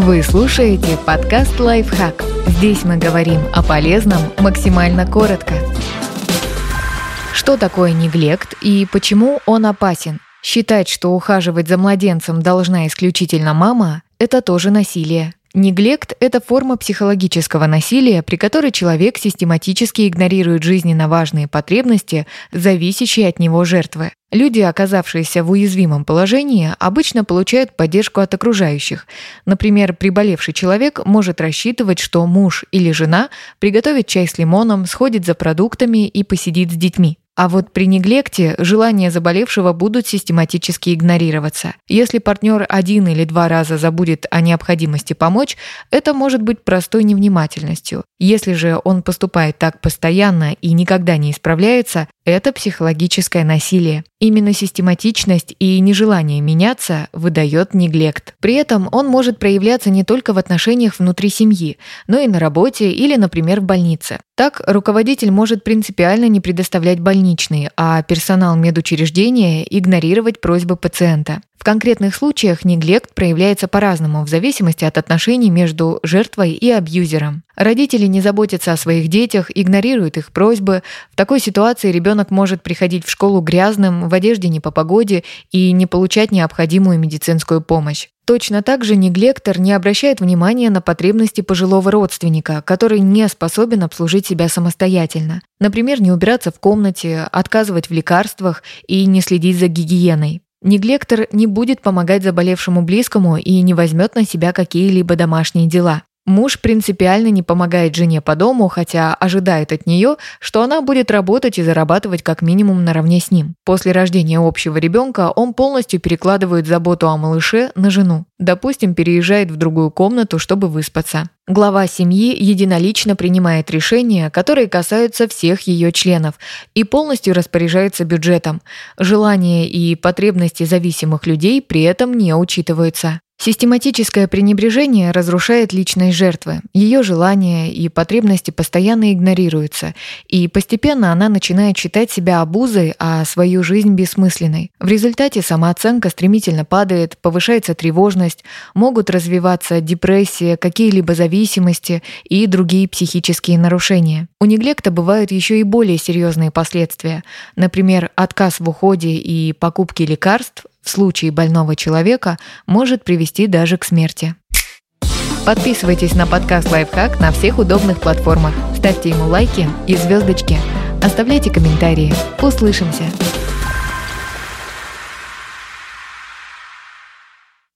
Вы слушаете подкаст «Лайфхак». Здесь мы говорим о полезном максимально коротко. Что такое неглект и почему он опасен? Считать, что ухаживать за младенцем должна исключительно мама – это тоже насилие. Неглект – это форма психологического насилия, при которой человек систематически игнорирует жизненно важные потребности, зависящие от него жертвы. Люди, оказавшиеся в уязвимом положении, обычно получают поддержку от окружающих. Например, приболевший человек может рассчитывать, что муж или жена приготовит чай с лимоном, сходит за продуктами и посидит с детьми. А вот при неглекте желания заболевшего будут систематически игнорироваться. Если партнер один или два раза забудет о необходимости помочь, это может быть простой невнимательностью. Если же он поступает так постоянно и никогда не исправляется, это психологическое насилие. Именно систематичность и нежелание меняться выдает неглект. При этом он может проявляться не только в отношениях внутри семьи, но и на работе или, например, в больнице. Так, руководитель может принципиально не предоставлять больничные, а персонал медучреждения игнорировать просьбы пациента. В конкретных случаях неглект проявляется по-разному в зависимости от отношений между жертвой и абьюзером. Родители не заботятся о своих детях, игнорируют их просьбы. В такой ситуации ребенок может приходить в школу грязным, в одежде не по погоде и не получать необходимую медицинскую помощь. Точно так же неглектор не обращает внимания на потребности пожилого родственника, который не способен обслужить себя самостоятельно. Например, не убираться в комнате, отказывать в лекарствах и не следить за гигиеной. Неглектор не будет помогать заболевшему близкому и не возьмет на себя какие-либо домашние дела. Муж принципиально не помогает жене по дому, хотя ожидает от нее, что она будет работать и зарабатывать как минимум наравне с ним. После рождения общего ребенка он полностью перекладывает заботу о малыше на жену. Допустим, переезжает в другую комнату, чтобы выспаться. Глава семьи единолично принимает решения, которые касаются всех ее членов, и полностью распоряжается бюджетом. Желания и потребности зависимых людей при этом не учитываются. Систематическое пренебрежение разрушает личность жертвы. Ее желания и потребности постоянно игнорируются, и постепенно она начинает считать себя обузой, а свою жизнь бессмысленной. В результате самооценка стремительно падает, повышается тревожность, могут развиваться депрессия, какие-либо зависимости и другие психические нарушения. У неглекта бывают еще и более серьезные последствия, например, отказ в уходе и покупке лекарств в случае больного человека может привести даже к смерти. Подписывайтесь на подкаст «Лайфхак» на всех удобных платформах, ставьте ему лайки и звездочки, оставляйте комментарии. Услышимся!